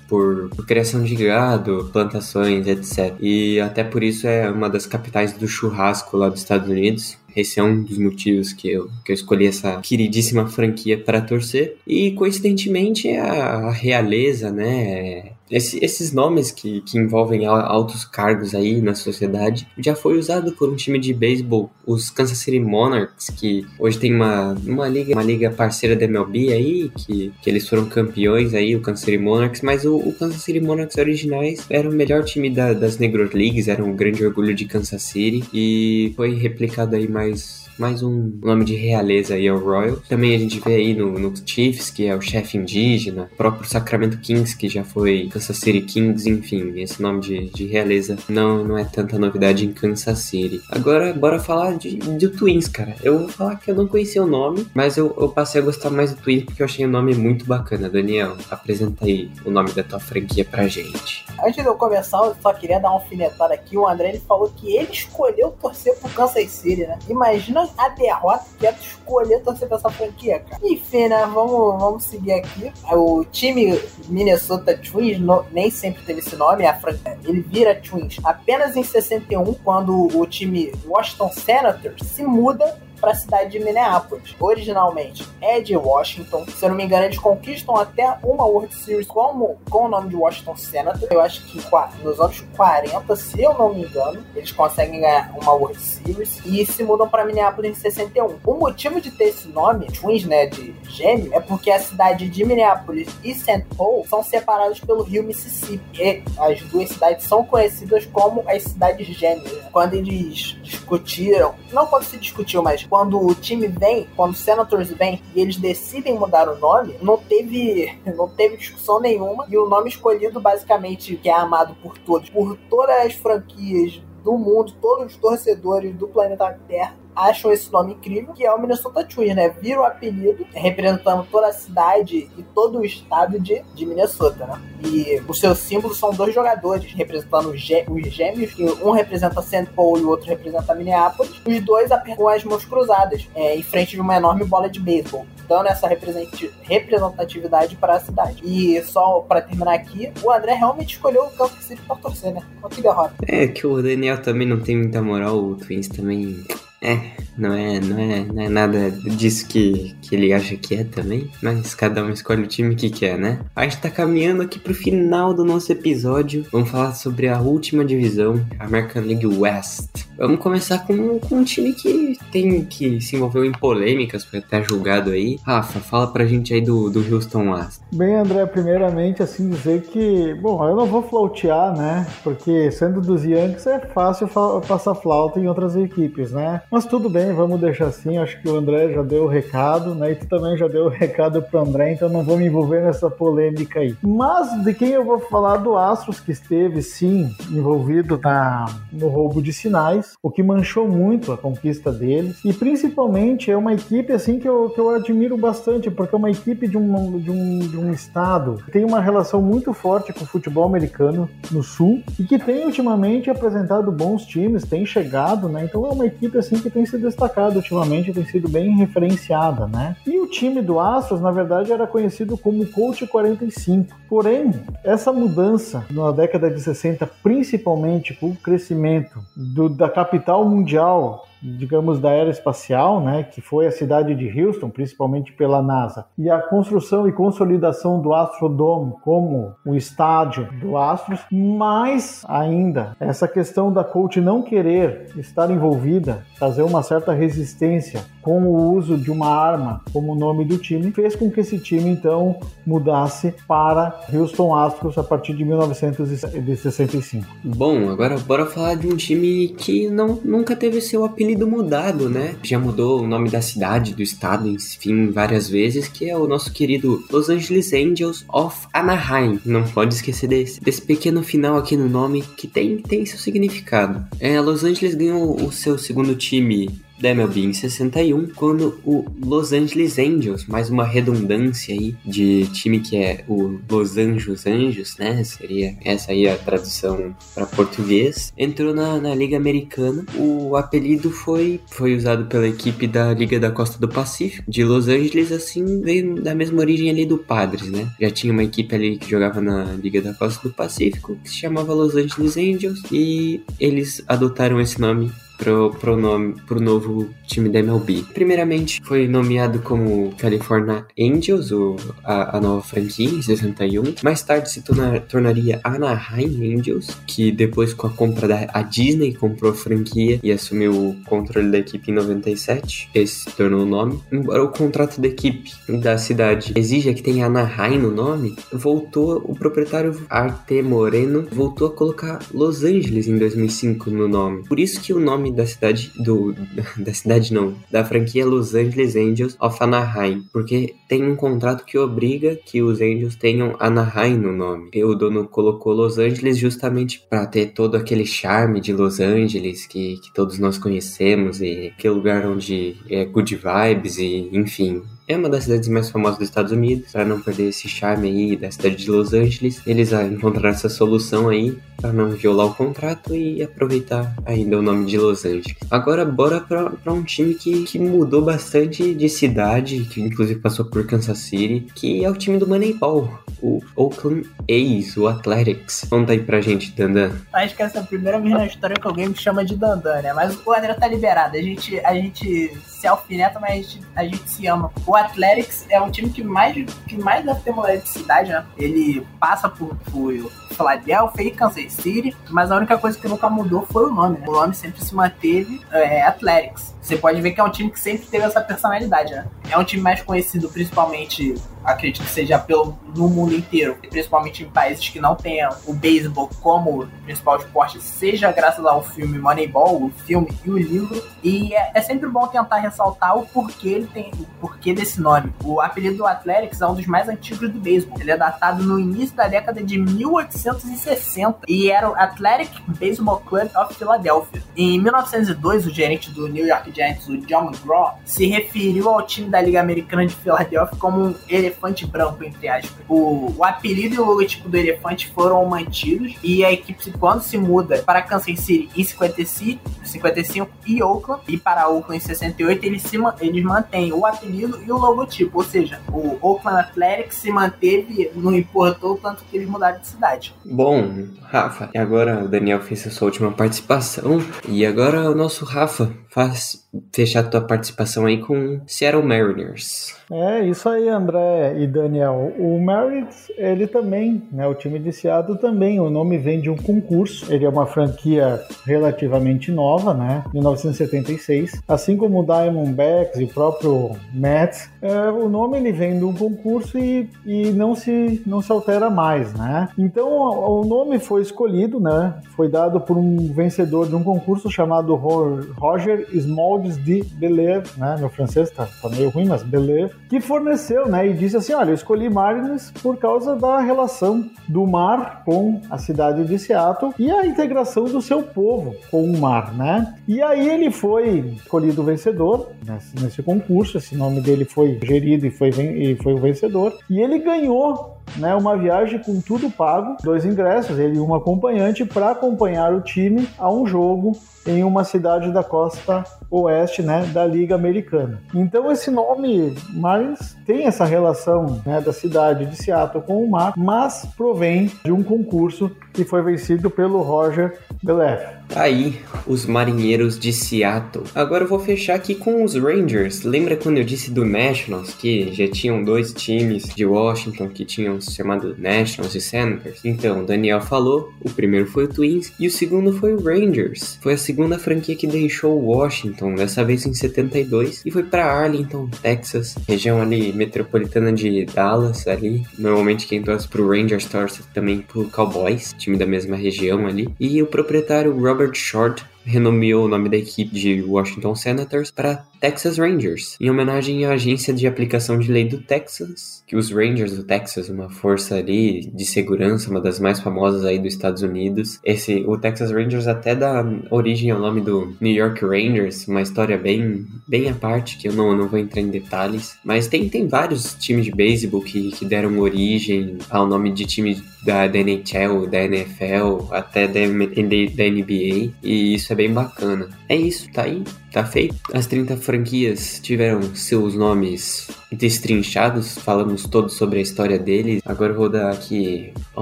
por, por, criação de gado, plantações, etc. E até por isso é uma das capitais do churrasco lá dos Estados Unidos. Esse é um dos motivos que eu, que eu escolhi essa queridíssima franquia para torcer. E coincidentemente a, a realeza, né? Esse, esses nomes que, que envolvem altos cargos aí na sociedade já foi usado por um time de beisebol, os Kansas City Monarchs, que hoje tem uma, uma, liga, uma liga parceira da MLB aí, que, que eles foram campeões aí, o Kansas City Monarchs, mas o, o Kansas City Monarchs originais era o melhor time da, das Negro Leagues, era um grande orgulho de Kansas City e foi replicado aí mais mais um nome de realeza aí ao Royal. Também a gente vê aí no, no Chiefs, que é o chefe indígena, próprio Sacramento Kings, que já foi Kansas City Kings, enfim, esse nome de, de realeza não, não é tanta novidade em Kansas City. Agora, bora falar de, de Twins, cara. Eu vou falar que eu não conhecia o nome, mas eu, eu passei a gostar mais do Twins porque eu achei o nome muito bacana. Daniel, apresenta aí o nome da tua franquia pra gente. Antes de eu começar, eu só queria dar uma alfinetada aqui. O André ele falou que ele escolheu torcer pro Kansas City, né? Imagina a derrota que tu escolher torcer pra essa franquia, cara. Enfim, né? Vamos, vamos seguir aqui. O time Minnesota Twins no, nem sempre teve esse nome, a franquia. Ele vira Twins apenas em 61, quando o time Washington Senators se muda para a cidade de Minneapolis. Originalmente é de Washington. Se eu não me engano, eles conquistam até uma World Series como, com o nome de Washington Senator. Eu acho que nos anos 40, se eu não me engano, eles conseguem ganhar uma World Series e se mudam para Minneapolis em 61. O motivo de ter esse nome, Twins, né, de gêmeo, é porque a cidade de Minneapolis e St. Paul são separados pelo rio Mississippi. E as duas cidades são conhecidas como as cidades gêmeas. Quando eles discutiram, não quando se discutiu, mas quando o time vem, quando o Senators vem e eles decidem mudar o nome, não teve, não teve discussão nenhuma. E o nome escolhido, basicamente, que é amado por todos, por todas as franquias do mundo, todos os torcedores do planeta Terra, acham esse nome incrível, que é o Minnesota Twins, né? Vira o apelido, representando toda a cidade e todo o estado de, de Minnesota, né? E os seus símbolos são dois jogadores, representando os, gê os gêmeos, que um representa St. Paul e o outro representa Minneapolis. Os dois com as mãos cruzadas, é, em frente de uma enorme bola de beisebol, dando essa representatividade para a cidade. E só para terminar aqui, o André realmente escolheu o Kansas City para torcer, né? Que derrota. É que o Daniel também não tem muita moral, o Twins também é, não é, não é, não é nada disso que, que ele acha que é também, mas cada um escolhe o time que quer, né? A gente tá caminhando aqui pro final do nosso episódio. Vamos falar sobre a última divisão, a American League West. Vamos começar com, com um time que tem que se envolveu em polêmicas, foi até julgado aí. Rafa, fala pra gente aí do, do Houston West. Bem, André, primeiramente, assim, dizer que, bom, eu não vou flautear, né? Porque sendo dos Yankees é fácil passar flauta em outras equipes, né? Mas tudo bem, vamos deixar assim. Acho que o André já deu o recado, né? E tu também já deu o recado pro André, então não vou me envolver nessa polêmica aí. Mas de quem eu vou falar do Astros, que esteve sim envolvido na, no roubo de sinais, o que manchou muito a conquista deles. E principalmente é uma equipe assim que eu, que eu admiro bastante, porque é uma equipe de um, de, um, de um estado que tem uma relação muito forte com o futebol americano no sul e que tem ultimamente apresentado bons times, tem chegado, né? Então é uma equipe assim que tem se destacado ultimamente, tem sido bem referenciada, né? E o time do Astros, na verdade, era conhecido como Coach 45. Porém, essa mudança na década de 60, principalmente com o crescimento do, da capital mundial digamos, da era espacial, né, que foi a cidade de Houston, principalmente pela NASA, e a construção e consolidação do Astrodome como o estádio do Astros, mais ainda essa questão da coach não querer estar envolvida, trazer uma certa resistência com o uso de uma arma como nome do time, fez com que esse time então mudasse para Houston Astros a partir de 1965. Bom, agora bora falar de um time que não, nunca teve seu apelido mudado, né? Já mudou o nome da cidade, do estado, enfim, várias vezes, que é o nosso querido Los Angeles Angels of Anaheim. Não pode esquecer desse, desse pequeno final aqui no nome que tem, tem seu significado. É, Los Angeles ganhou o seu segundo time da MLB em 61, quando o Los Angeles Angels, mais uma redundância aí de time que é o Los Angeles Anjos, né? Seria essa aí a tradução para português, entrou na, na Liga Americana. O apelido foi, foi usado pela equipe da Liga da Costa do Pacífico, de Los Angeles, assim, veio da mesma origem ali do Padres, né? Já tinha uma equipe ali que jogava na Liga da Costa do Pacífico, que se chamava Los Angeles Angels, e eles adotaram esse nome pro, pro, nome, pro novo time da MLB. Primeiramente, foi nomeado como California Angels, o, a, a nova franquia, em 61. Mais tarde se torna, tornaria Anaheim Angels, que depois com a compra da a Disney comprou a franquia e assumiu o controle da equipe em 97. Esse se tornou o nome. Embora o contrato da equipe da cidade exija que tenha Anaheim no nome, voltou o proprietário Arte Moreno voltou a colocar Los Angeles em 2005 no nome. Por isso que o nome nome da cidade do da cidade não, da franquia Los Angeles Angels of Anaheim, porque tem um contrato que obriga que os Angels tenham Anaheim no nome. E o dono colocou Los Angeles justamente para ter todo aquele charme de Los Angeles que, que todos nós conhecemos e aquele lugar onde é good vibes e enfim, é uma das cidades mais famosas dos Estados Unidos, para não perder esse charme aí da cidade de Los Angeles. Eles encontraram essa solução aí para não violar o contrato e aproveitar ainda o nome de Los Angeles. Agora bora para um time que, que mudou bastante de cidade, que inclusive passou por Kansas City, que é o time do Moneyball, o Oakland A's, o Athletics. Conta aí pra gente, Dandan. Acho que essa é a primeira vez na história que alguém me chama de Dandan, né? Mas o André tá liberado. A gente, a gente se alfineta, mas a gente, a gente se ama. O Athletics é um time que mais, que mais deve ter cidade, né? Ele passa por, por Philadelphia e Kansas City, mas a única coisa que nunca mudou foi o nome, né? O nome sempre se manteve é, Athletics. Você pode ver que é um time que sempre teve essa personalidade, né? É um time mais conhecido principalmente, acredito que seja pelo, no mundo inteiro, principalmente em países que não tenham o beisebol como principal esporte, seja graças ao filme Moneyball, o filme e o livro. E é, é sempre bom tentar ressaltar o porquê ele tem, o porquê desse nome. O apelido do Athletics é um dos mais antigos do beisebol. Ele é datado no início da década de 1860 e era o Athletic Baseball Club of Philadelphia. Em 1902, o gerente do New York Giants, o John McGraw, se referiu ao time da Liga Americana de Filadélfia como um elefante branco, entre aspas. O, o apelido e o logotipo do elefante foram mantidos e a equipe, quando se muda para Kansas City em 55, 55 e Oakland, e para Oakland em 68, eles, se, eles mantêm o apelido e o logotipo, ou seja, o Oakland Athletics se manteve, não importou tanto que eles mudaram de cidade. Bom, Rafa, e agora o Daniel fez a sua última participação, e agora o nosso Rafa faz fechar a tua participação aí com Seattle Mariners. É, isso aí, André e Daniel. O Mariners, ele também, né, o time de Seattle também, o nome vem de um concurso. Ele é uma franquia relativamente nova, né, 1976. Assim como o Diamondbacks e o próprio Mets, é, o nome ele vem de um concurso e, e não, se, não se altera mais, né. Então, o nome foi escolhido, né, foi dado por um vencedor de um concurso chamado Roger Smoldes de Belair, né, meu francês tá, tá meio ruim, mas Belair, que forneceu, né, e disse assim, olha, eu escolhi Mariners por causa da relação do mar com a cidade de Seattle e a integração do seu povo com o mar, né? E aí ele foi escolhido vencedor nesse, nesse concurso, esse nome dele foi gerido e foi, e foi o vencedor, e ele ganhou né, uma viagem com tudo pago, dois ingressos, ele e um acompanhante para acompanhar o time a um jogo em uma cidade da costa oeste, né, da Liga Americana. Então esse nome Marlins tem essa relação né, da cidade de Seattle com o mar, mas provém de um concurso que foi vencido pelo Roger Belef. Aí, os marinheiros de Seattle. Agora eu vou fechar aqui com os Rangers. Lembra quando eu disse do Nationals que já tinham dois times de Washington que tinham se chamado Nationals e Senators? Então, Daniel falou, o primeiro foi o Twins e o segundo foi o Rangers. Foi a segunda franquia que deixou Washington, dessa vez em 72, e foi para Arlington, Texas, região ali metropolitana de Dallas ali. Normalmente quem torce pro Rangers torce também pro Cowboys, time da mesma região ali. E o proprietário Robert Robert Short renomeou o nome da equipe de Washington Senators para Texas Rangers, em homenagem à agência de aplicação de lei do Texas, que os Rangers do Texas, uma força ali de segurança, uma das mais famosas aí dos Estados Unidos. Esse, o Texas Rangers até dá origem ao nome do New York Rangers, uma história bem, bem à parte, que eu não, não vou entrar em detalhes. Mas tem, tem vários times de beisebol que, que deram origem ao nome de time da, da NHL, da NFL, até da, da NBA, e isso é bem bacana. É isso, tá aí, tá feito. As 30 franquias tiveram seus nomes destrinchados, falamos todos sobre a história deles. Agora eu vou dar aqui a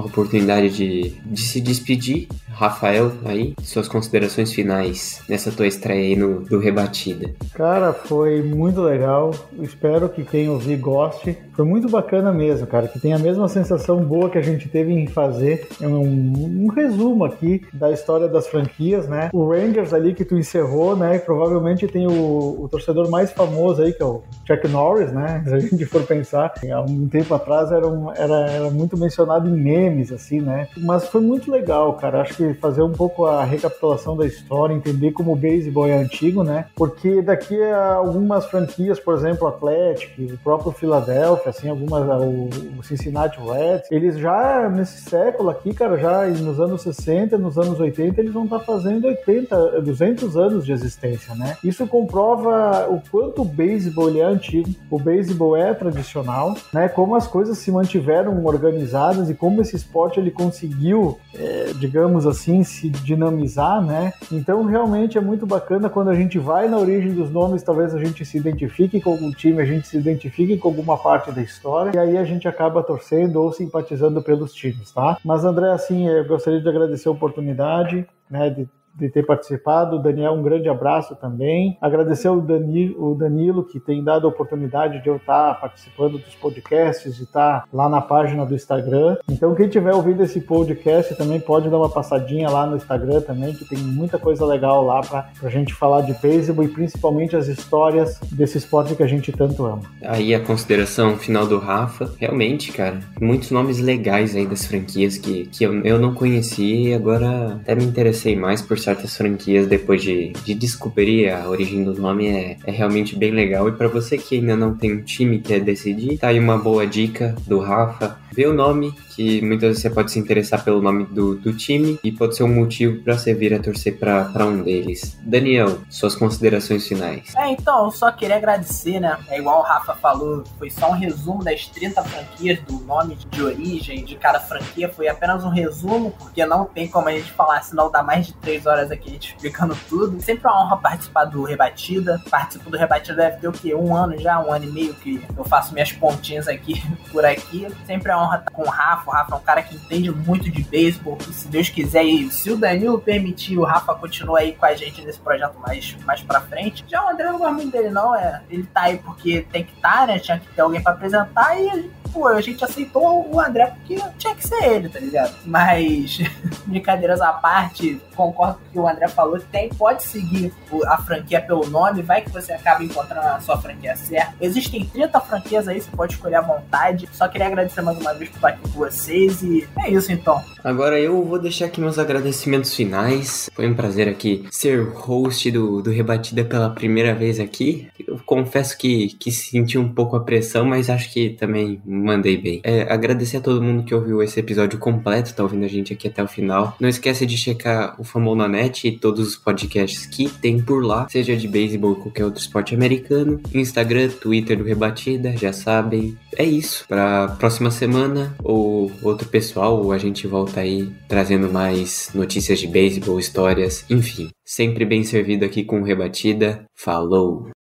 oportunidade de, de se despedir. Rafael, aí, suas considerações finais nessa tua estreia aí no, do Rebatida. Cara, foi muito legal. Espero que quem ouvir goste. Foi muito bacana mesmo, cara. Que tem a mesma sensação boa que a gente teve em fazer um, um resumo aqui da história das franquias, né? O Rangers ali que tu encerrou, né? Provavelmente tem o, o torcedor mais famoso aí, que é o Chuck Norris, né? Se a gente for pensar, há um tempo atrás era, um, era, era muito mencionado em memes, assim, né? Mas foi muito legal, cara. Acho que fazer um pouco a recapitulação da história, entender como o beisebol é antigo, né? Porque daqui a algumas franquias, por exemplo, o Atlético, o próprio Philadelphia, assim, algumas, o, Cincinnati Reds, eles já nesse século aqui, cara, já nos anos 60, nos anos 80, eles vão estar fazendo 80, 200 anos de existência, né? Isso comprova o quanto o beisebol é antigo, o beisebol é tradicional, né? Como as coisas se mantiveram organizadas e como esse esporte ele conseguiu, é, digamos assim, se dinamizar, né? Então realmente é muito bacana quando a gente vai na origem dos nomes, talvez a gente se identifique com algum time, a gente se identifique com alguma parte da história e aí a gente acaba torcendo ou simpatizando pelos times, tá? Mas André, assim, eu gostaria de agradecer a oportunidade, né, de de ter participado. Daniel, um grande abraço também. Agradecer o Danilo, que tem dado a oportunidade de eu estar participando dos podcasts e estar lá na página do Instagram. Então, quem tiver ouvido esse podcast também pode dar uma passadinha lá no Instagram também, que tem muita coisa legal lá para a gente falar de beisebol e principalmente as histórias desse esporte que a gente tanto ama. Aí a consideração final do Rafa, realmente, cara, muitos nomes legais aí das franquias que, que eu, eu não conhecia e agora até me interessei mais por certas franquias depois de, de descobrir a origem do nome é, é realmente bem legal. E para você que ainda não tem um time que quer decidir, tá aí uma boa dica do Rafa vê o nome, que muitas vezes você pode se interessar pelo nome do, do time e pode ser um motivo para você vir a torcer para um deles. Daniel, suas considerações finais. É, então, eu só queria agradecer, né? É igual o Rafa falou, foi só um resumo das 30 franquias, do nome de origem de cada franquia, foi apenas um resumo, porque não tem como a gente falar, senão dá mais de 3 horas aqui a gente explicando tudo. Sempre uma honra participar do Rebatida. Participo do Rebatida deve ter o quê? Um ano já, um ano e meio que eu faço minhas pontinhas aqui por aqui. Sempre é uma honra estar com o Rafa. O Rafa é um cara que entende muito de beisebol. Se Deus quiser, e se o Danilo permitir, o Rafa continua aí com a gente nesse projeto mais, mais pra frente. Já o André não gosta muito dele, não. É, ele tá aí porque tem que estar, tá, né? Tinha que ter alguém pra apresentar e pô, a gente aceitou o André porque tinha que ser ele, tá ligado? Mas, brincadeiras à parte, concordo com o que o André falou, tem, pode seguir a franquia pelo nome, vai que você acaba encontrando a sua franquia certa. Existem 30 franquias aí, você pode escolher à vontade. Só queria agradecer mais uma vez por estar aqui com vocês e é isso então. Agora eu vou deixar aqui meus agradecimentos finais. Foi um prazer aqui ser host do, do Rebatida pela primeira vez aqui. Eu confesso que, que senti um pouco a pressão, mas acho que também mandei bem. É, agradecer a todo mundo que ouviu esse episódio completo, tá ouvindo a gente aqui até o final. Não esquece de checar o Famou Net e todos os podcasts que tem por lá, seja de beisebol ou qualquer outro esporte americano. Instagram, Twitter do Rebatida, já sabem. É isso. Pra próxima semana ou outro pessoal, a gente volta aí trazendo mais notícias de beisebol, histórias, enfim. Sempre bem servido aqui com Rebatida. Falou!